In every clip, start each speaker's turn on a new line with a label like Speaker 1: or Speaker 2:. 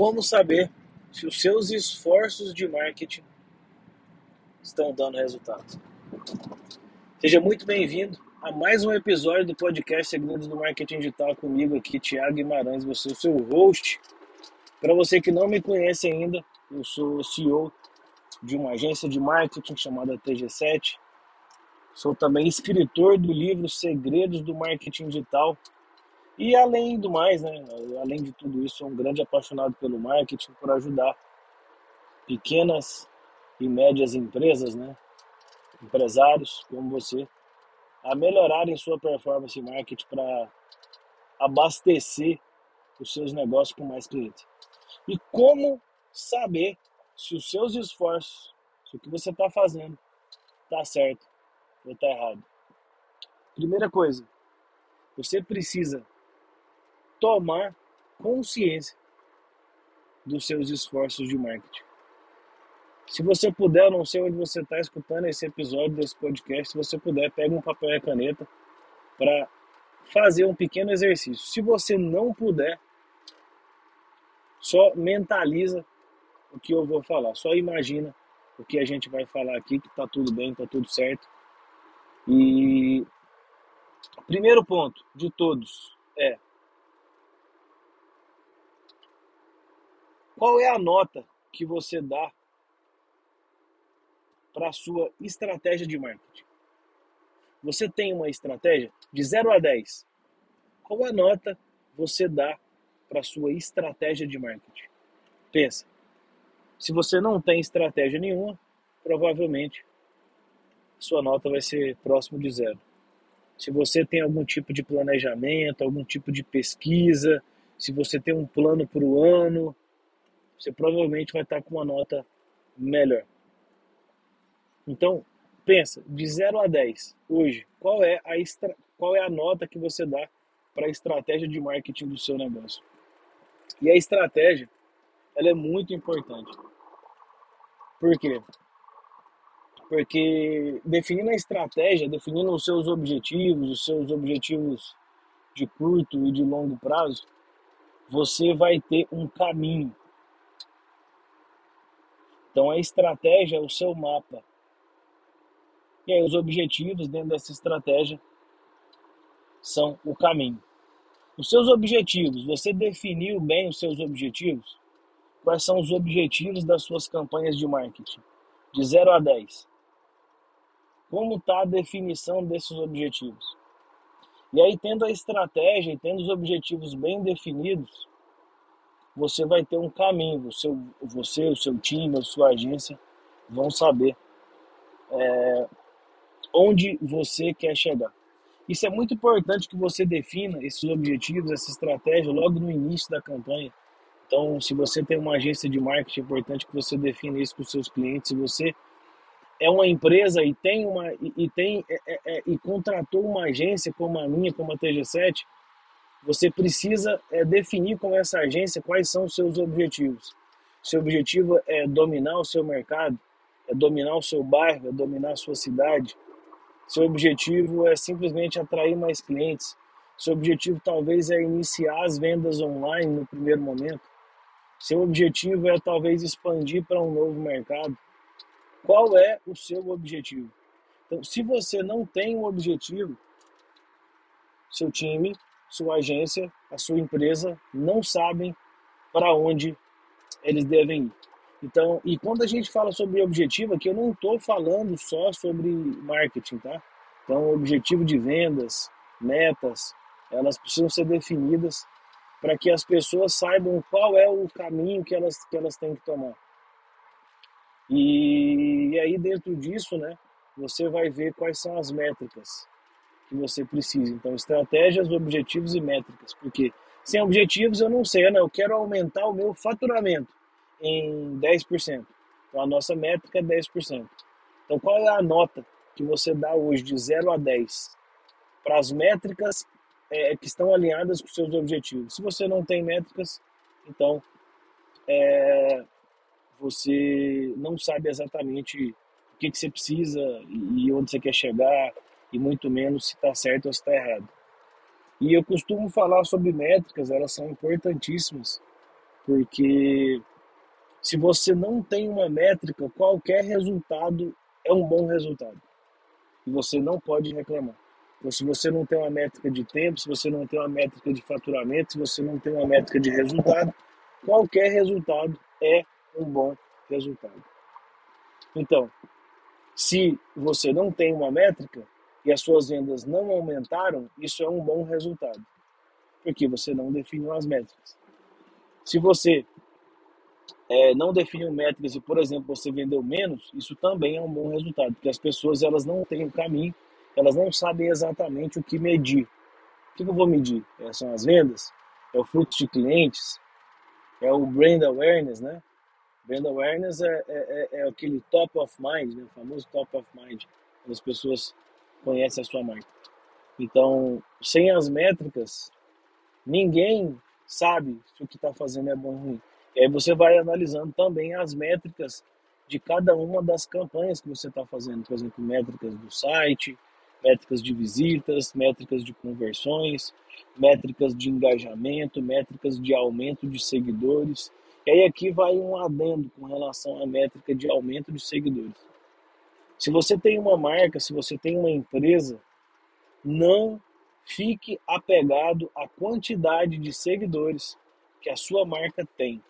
Speaker 1: Como saber se os seus esforços de marketing estão dando resultado? Seja muito bem-vindo a mais um episódio do podcast Segredos do Marketing Digital comigo aqui, Thiago Guimarães, você é o seu host. Para você que não me conhece ainda, eu sou CEO de uma agência de marketing chamada TG7. Sou também escritor do livro Segredos do Marketing Digital, e além do mais, né, além de tudo isso, sou um grande apaixonado pelo marketing, por ajudar pequenas e médias empresas, né, empresários como você, a melhorarem sua performance em marketing para abastecer os seus negócios com mais clientes. E como saber se os seus esforços, se o que você está fazendo está certo ou está errado? Primeira coisa, você precisa tomar consciência dos seus esforços de marketing. Se você puder, eu não sei onde você está escutando esse episódio desse podcast, se você puder, pega um papel e a caneta para fazer um pequeno exercício. Se você não puder, só mentaliza o que eu vou falar. Só imagina o que a gente vai falar aqui, que está tudo bem, está tudo certo. E primeiro ponto de todos é Qual é a nota que você dá para a sua estratégia de marketing? Você tem uma estratégia de 0 a 10. Qual a nota você dá para a sua estratégia de marketing? Pensa. Se você não tem estratégia nenhuma, provavelmente sua nota vai ser próximo de zero. Se você tem algum tipo de planejamento, algum tipo de pesquisa, se você tem um plano para o ano, você provavelmente vai estar com uma nota melhor. Então, pensa, de 0 a 10, hoje, qual é a, extra, qual é a nota que você dá para a estratégia de marketing do seu negócio? E a estratégia, ela é muito importante. Por quê? Porque definindo a estratégia, definindo os seus objetivos, os seus objetivos de curto e de longo prazo, você vai ter um caminho então a estratégia é o seu mapa. E aí os objetivos dentro dessa estratégia são o caminho. Os seus objetivos, você definiu bem os seus objetivos? Quais são os objetivos das suas campanhas de marketing? De 0 a 10. Como está a definição desses objetivos? E aí, tendo a estratégia e tendo os objetivos bem definidos, você vai ter um caminho. Seu, você, o seu time, a sua agência vão saber é, onde você quer chegar. Isso é muito importante que você defina esses objetivos, essa estratégia logo no início da campanha. Então, se você tem uma agência de marketing, é importante que você defina isso para os seus clientes. Se você é uma empresa e tem uma e, e tem é, é, é e contratou uma agência como a minha, como a TG7, você precisa é, definir com essa agência quais são os seus objetivos. Seu objetivo é dominar o seu mercado, é dominar o seu bairro, é dominar a sua cidade. Seu objetivo é simplesmente atrair mais clientes. Seu objetivo talvez é iniciar as vendas online no primeiro momento. Seu objetivo é talvez expandir para um novo mercado. Qual é o seu objetivo? Então, se você não tem um objetivo, seu time sua agência, a sua empresa não sabem para onde eles devem ir. Então, e quando a gente fala sobre objetivo aqui, eu não estou falando só sobre marketing, tá? Então, objetivo de vendas, metas, elas precisam ser definidas para que as pessoas saibam qual é o caminho que elas, que elas têm que tomar. E, e aí, dentro disso, né, você vai ver quais são as métricas que você precisa. Então, estratégias, objetivos e métricas. Porque sem objetivos eu não sei, né? eu quero aumentar o meu faturamento em 10%. Então, a nossa métrica é 10%. Então, qual é a nota que você dá hoje de 0 a 10 para as métricas é, que estão alinhadas com seus objetivos? Se você não tem métricas, então é, você não sabe exatamente o que, que você precisa e onde você quer chegar, e muito menos se está certo ou se está errado. E eu costumo falar sobre métricas, elas são importantíssimas Porque se você não tem uma métrica, qualquer resultado é um bom resultado. E você não pode reclamar. Então, se você não tem uma métrica de tempo, se você não tem uma métrica de faturamento, se você não tem uma métrica de resultado, qualquer resultado é um bom resultado. Então, se você não tem uma métrica e as suas vendas não aumentaram, isso é um bom resultado, porque você não definiu as métricas. Se você é, não definiu métricas e, por exemplo, você vendeu menos, isso também é um bom resultado, porque as pessoas elas não têm o caminho, elas não sabem exatamente o que medir. O que eu vou medir? É, são as vendas, é o fluxo de clientes, é o brand awareness, né? Brand awareness é, é, é, é aquele top of mind, né? o famoso top of mind, as pessoas conhecem a sua marca. Então, sem as métricas, ninguém sabe se o que está fazendo é bom ou ruim. E aí você vai analisando também as métricas de cada uma das campanhas que você está fazendo, por exemplo, métricas do site, métricas de visitas, métricas de conversões, métricas de engajamento, métricas de aumento de seguidores. E aí aqui vai um adendo com relação à métrica de aumento de seguidores. Se você tem uma marca, se você tem uma empresa, não fique apegado à quantidade de seguidores que a sua marca tem.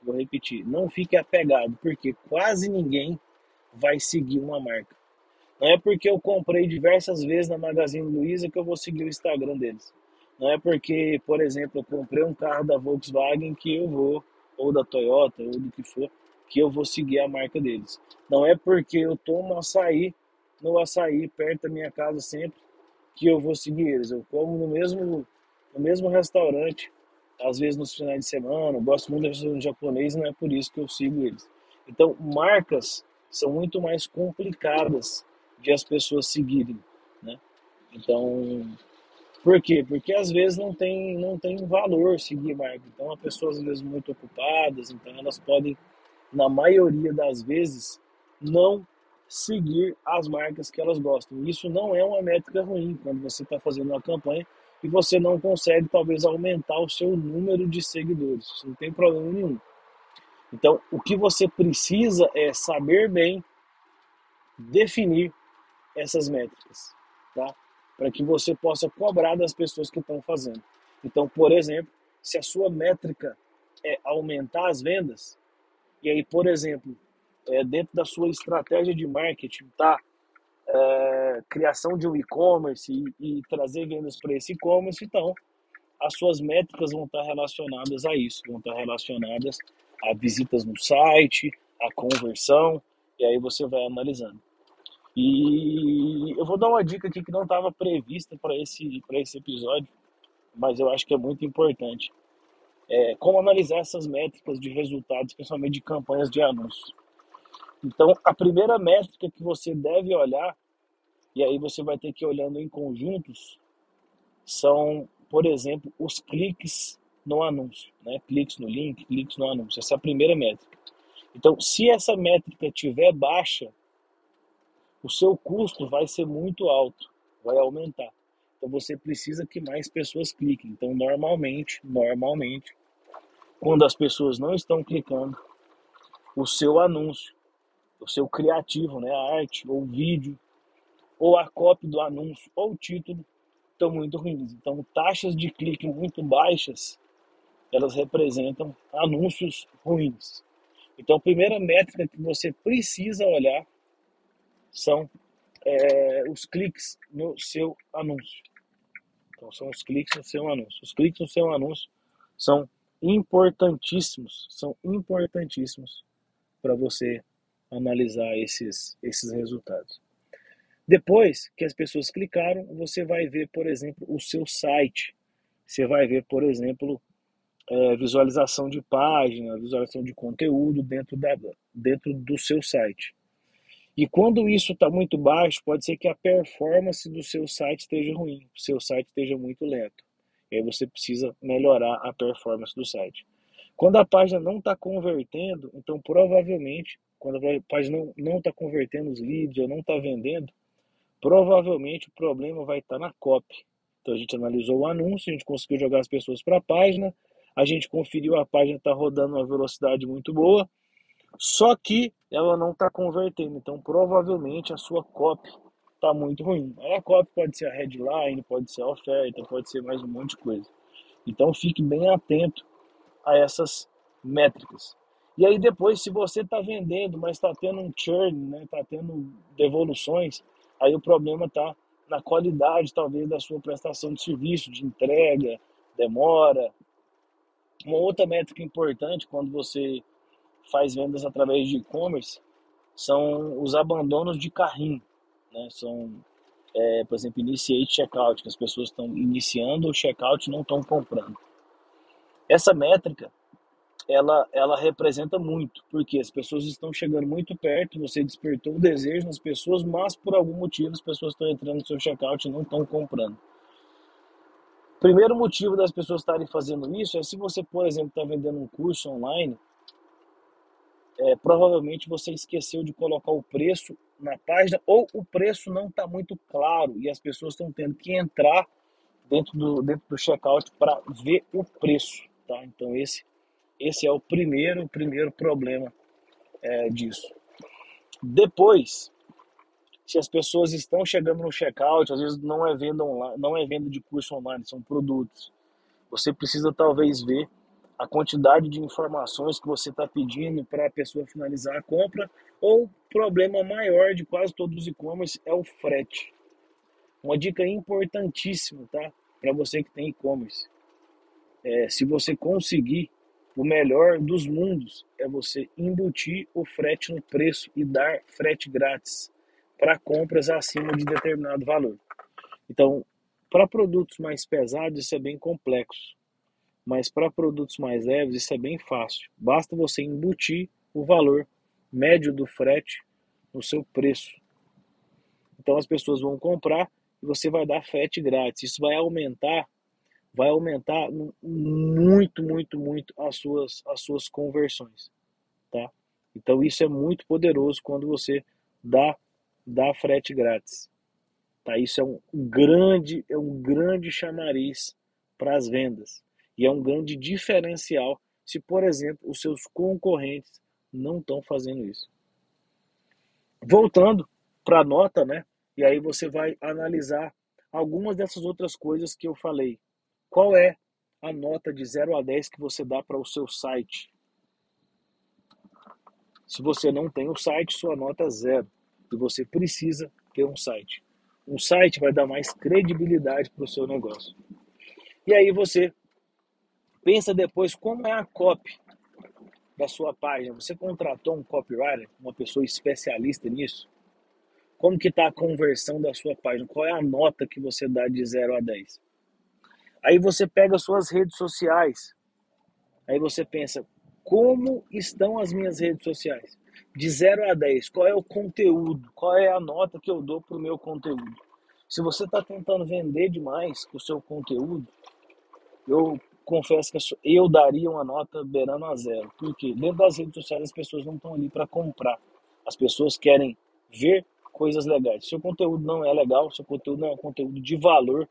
Speaker 1: Vou repetir, não fique apegado, porque quase ninguém vai seguir uma marca. Não é porque eu comprei diversas vezes na Magazine Luiza que eu vou seguir o Instagram deles. Não é porque, por exemplo, eu comprei um carro da Volkswagen que eu vou, ou da Toyota, ou do que for, que eu vou seguir a marca deles. Não é porque eu tomo açaí no açaí perto da minha casa sempre que eu vou seguir eles. Eu como no mesmo, no mesmo restaurante, às vezes nos finais de semana, eu gosto muito do restaurante japonês e não é por isso que eu sigo eles. Então, marcas são muito mais complicadas de as pessoas seguirem, né? Então, por quê? Porque às vezes não tem, não tem valor seguir marca. Então, há pessoas às vezes muito ocupadas, então elas podem, na maioria das vezes, não seguir as marcas que elas gostam. Isso não é uma métrica ruim quando você está fazendo uma campanha e você não consegue talvez aumentar o seu número de seguidores. Isso não tem problema nenhum. Então, o que você precisa é saber bem definir essas métricas, tá? Para que você possa cobrar das pessoas que estão fazendo. Então, por exemplo, se a sua métrica é aumentar as vendas, e aí, por exemplo, é, dentro da sua estratégia de marketing, tá? É, criação de um e-commerce e, e, trazer vendas para esse e-commerce, então as suas métricas vão estar relacionadas a isso, vão estar relacionadas a visitas no site, a conversão, e aí você vai analisando. E eu vou dar uma dica aqui que não estava prevista para esse, esse episódio, mas eu acho que é muito importante. É, como analisar essas métricas de resultados, principalmente de campanhas de anúncios. Então, a primeira métrica que você deve olhar, e aí você vai ter que ir olhando em conjuntos, são, por exemplo, os cliques no anúncio, né? Cliques no link, cliques no anúncio. Essa é a primeira métrica. Então, se essa métrica estiver baixa, o seu custo vai ser muito alto, vai aumentar. Então você precisa que mais pessoas cliquem. Então normalmente, normalmente, quando as pessoas não estão clicando, o seu anúncio, o seu criativo, né, a arte ou o vídeo, ou a cópia do anúncio ou o título estão muito ruins. Então taxas de clique muito baixas, elas representam anúncios ruins. Então a primeira métrica que você precisa olhar são é, os cliques no seu anúncio. Então, são os cliques no seu anúncio. Os cliques no seu anúncio são importantíssimos, são importantíssimos para você analisar esses, esses resultados. Depois que as pessoas clicaram, você vai ver, por exemplo, o seu site. Você vai ver, por exemplo, é, visualização de página, visualização de conteúdo dentro, da, dentro do seu site. E quando isso está muito baixo, pode ser que a performance do seu site esteja ruim, o seu site esteja muito lento. E aí você precisa melhorar a performance do site. Quando a página não está convertendo, então provavelmente, quando a página não está convertendo os leads ou não está vendendo, provavelmente o problema vai estar tá na copy. Então a gente analisou o anúncio, a gente conseguiu jogar as pessoas para a página, a gente conferiu, a página está rodando uma velocidade muito boa, só que ela não está convertendo. Então, provavelmente a sua copy está muito ruim. A copy pode ser a headline, pode ser a oferta, pode ser mais um monte de coisa. Então, fique bem atento a essas métricas. E aí depois, se você está vendendo, mas está tendo um churn, está né, tá tendo devoluções, aí o problema está na qualidade, talvez, da sua prestação de serviço, de entrega, demora. Uma outra métrica importante quando você faz vendas através de e-commerce são os abandonos de carrinho. Né? São, é, por exemplo, initiate checkout, que as pessoas estão iniciando o checkout e não estão comprando. Essa métrica ela, ela representa muito, porque as pessoas estão chegando muito perto, você despertou o desejo nas pessoas, mas por algum motivo as pessoas estão entrando no seu checkout e não estão comprando. Primeiro motivo das pessoas estarem fazendo isso é se você, por exemplo, está vendendo um curso online, é, provavelmente você esqueceu de colocar o preço na página ou o preço não está muito claro e as pessoas estão tendo que entrar dentro do, dentro do checkout para ver o preço. Tá? Então esse esse é o primeiro, primeiro problema é, disso. Depois, se as pessoas estão chegando no checkout, às vezes não é venda online, não é venda de curso online, são produtos. Você precisa talvez ver a quantidade de informações que você está pedindo para a pessoa finalizar a compra, ou problema maior de quase todos os e-commerce é o frete. Uma dica importantíssima, tá? Para você que tem e-commerce. É, se você conseguir o melhor dos mundos é você embutir o frete no preço e dar frete grátis para compras acima de determinado valor. Então, para produtos mais pesados, isso é bem complexo. Mas para produtos mais leves, isso é bem fácil. Basta você embutir o valor médio do frete no seu preço. Então as pessoas vão comprar e você vai dar frete grátis. Isso vai aumentar vai aumentar muito, muito, muito as suas, as suas conversões, tá? Então isso é muito poderoso quando você dá, dá frete grátis, tá? Isso é um grande, é um grande chamariz para as vendas e é um grande diferencial se, por exemplo, os seus concorrentes não estão fazendo isso. Voltando para a nota, né? E aí você vai analisar algumas dessas outras coisas que eu falei. Qual é a nota de 0 a 10 que você dá para o seu site? Se você não tem o site, sua nota é zero. E você precisa ter um site. Um site vai dar mais credibilidade para o seu negócio. E aí você pensa depois como é a copy da sua página. Você contratou um copywriter, uma pessoa especialista nisso? Como que está a conversão da sua página? Qual é a nota que você dá de 0 a 10? Aí você pega suas redes sociais. Aí você pensa, como estão as minhas redes sociais? De 0 a 10, qual é o conteúdo? Qual é a nota que eu dou para o meu conteúdo? Se você está tentando vender demais o seu conteúdo, eu confesso que eu daria uma nota beirando a zero. Porque dentro das redes sociais as pessoas não estão ali para comprar. As pessoas querem ver coisas legais. Se o conteúdo não é legal, se o conteúdo não é um conteúdo de valor,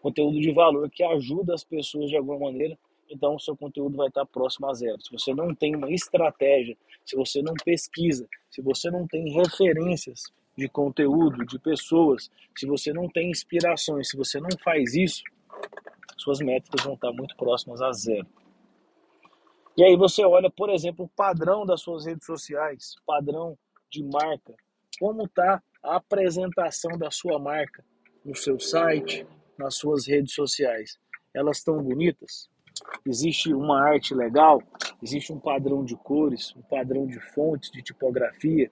Speaker 1: conteúdo de valor que ajuda as pessoas de alguma maneira, então o seu conteúdo vai estar próximo a zero. Se você não tem uma estratégia, se você não pesquisa, se você não tem referências de conteúdo, de pessoas, se você não tem inspirações, se você não faz isso, suas métricas vão estar muito próximas a zero. E aí você olha, por exemplo, o padrão das suas redes sociais, padrão de marca, como está a apresentação da sua marca no seu site, nas suas redes sociais, elas estão bonitas? Existe uma arte legal? Existe um padrão de cores, um padrão de fontes, de tipografia?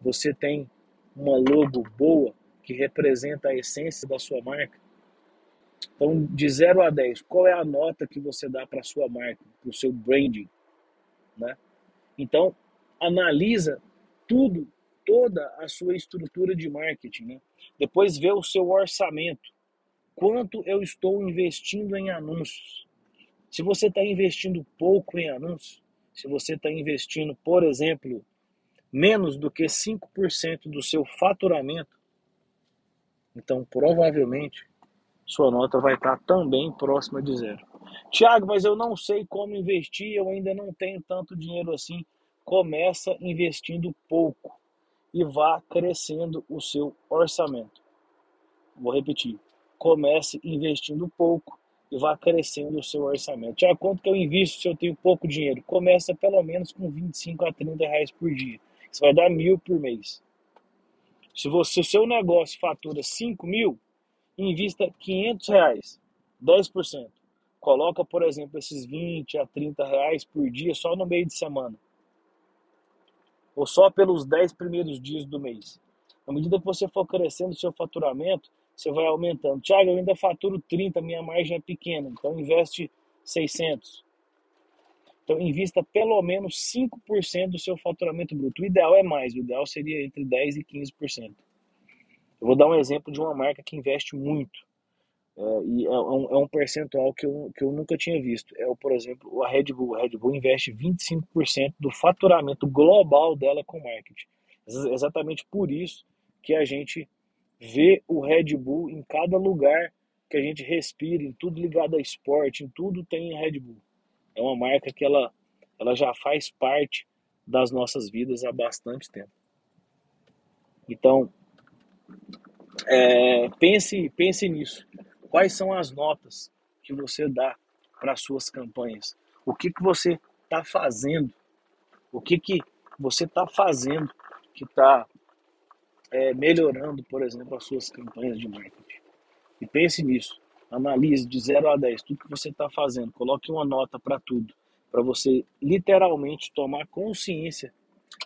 Speaker 1: Você tem uma logo boa que representa a essência da sua marca? Então, de 0 a 10, qual é a nota que você dá para a sua marca, para o seu branding? Né? Então, analisa tudo, toda a sua estrutura de marketing. Né? Depois vê o seu orçamento quanto eu estou investindo em anúncios. Se você está investindo pouco em anúncios, se você está investindo, por exemplo, menos do que 5% do seu faturamento, então provavelmente sua nota vai estar também próxima de zero. Tiago, mas eu não sei como investir, eu ainda não tenho tanto dinheiro assim. Começa investindo pouco e vá crescendo o seu orçamento. Vou repetir. Comece investindo pouco e vá crescendo o seu orçamento. Tiago, quanto que eu invisto se eu tenho pouco dinheiro? Começa pelo menos com 25 a 30 reais por dia. Isso vai dar mil por mês. Se você, o seu negócio fatura 5 mil, invista 500 reais, 10%. Coloca, por exemplo, esses 20 a 30 reais por dia só no meio de semana. Ou só pelos 10 primeiros dias do mês. À medida que você for crescendo o seu faturamento, você vai aumentando. Tiago, eu ainda faturo 30, minha margem é pequena, então investe 600. Então, invista pelo menos 5% do seu faturamento bruto. O ideal é mais, o ideal seria entre 10% e 15%. Eu vou dar um exemplo de uma marca que investe muito. É, e é um, é um, percentual que eu, que eu nunca tinha visto. É, por exemplo, a Red Bull. A Red Bull investe 25% do faturamento global dela com marketing. Exatamente por isso que a gente vê o Red Bull em cada lugar que a gente respira, em tudo ligado a esporte, em tudo tem Red Bull. É uma marca que ela, ela já faz parte das nossas vidas há bastante tempo. Então, é, pense, pense nisso. Quais são as notas que você dá para suas campanhas? O que, que você está fazendo? O que, que você está fazendo que está é, melhorando, por exemplo, as suas campanhas de marketing? E pense nisso. Analise de 0 a 10 tudo que você está fazendo. Coloque uma nota para tudo. Para você literalmente tomar consciência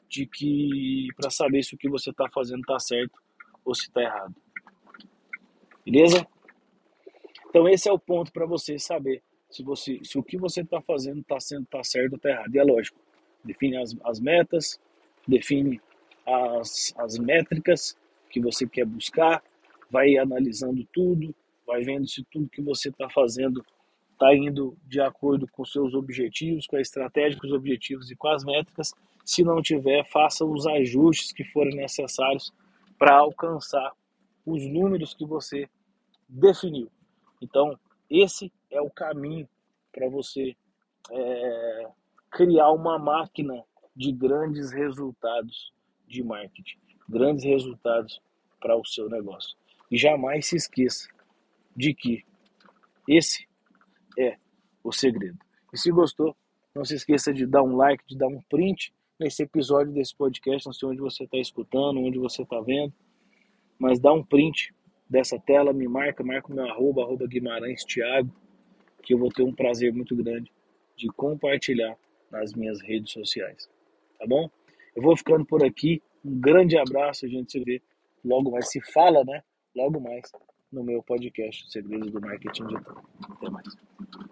Speaker 1: de que. para saber se o que você está fazendo está certo ou se está errado. Beleza? Então esse é o ponto para você saber se, você, se o que você está fazendo está sendo tá certo ou está errado. E é lógico, define as, as metas, define as, as métricas que você quer buscar, vai analisando tudo, vai vendo se tudo que você está fazendo está indo de acordo com seus objetivos, com a estratégia, com os objetivos e com as métricas. Se não tiver, faça os ajustes que forem necessários para alcançar os números que você definiu. Então, esse é o caminho para você é, criar uma máquina de grandes resultados de marketing, grandes resultados para o seu negócio. E jamais se esqueça de que esse é o segredo. E se gostou, não se esqueça de dar um like, de dar um print nesse episódio desse podcast, não sei onde você está escutando, onde você está vendo, mas dá um print dessa tela, me marca, marca o meu arroba, arroba Guimarães Thiago, que eu vou ter um prazer muito grande de compartilhar nas minhas redes sociais. Tá bom? Eu vou ficando por aqui. Um grande abraço, a gente se vê logo mais, se fala, né? Logo mais no meu podcast Segredos do Marketing Digital. Até mais.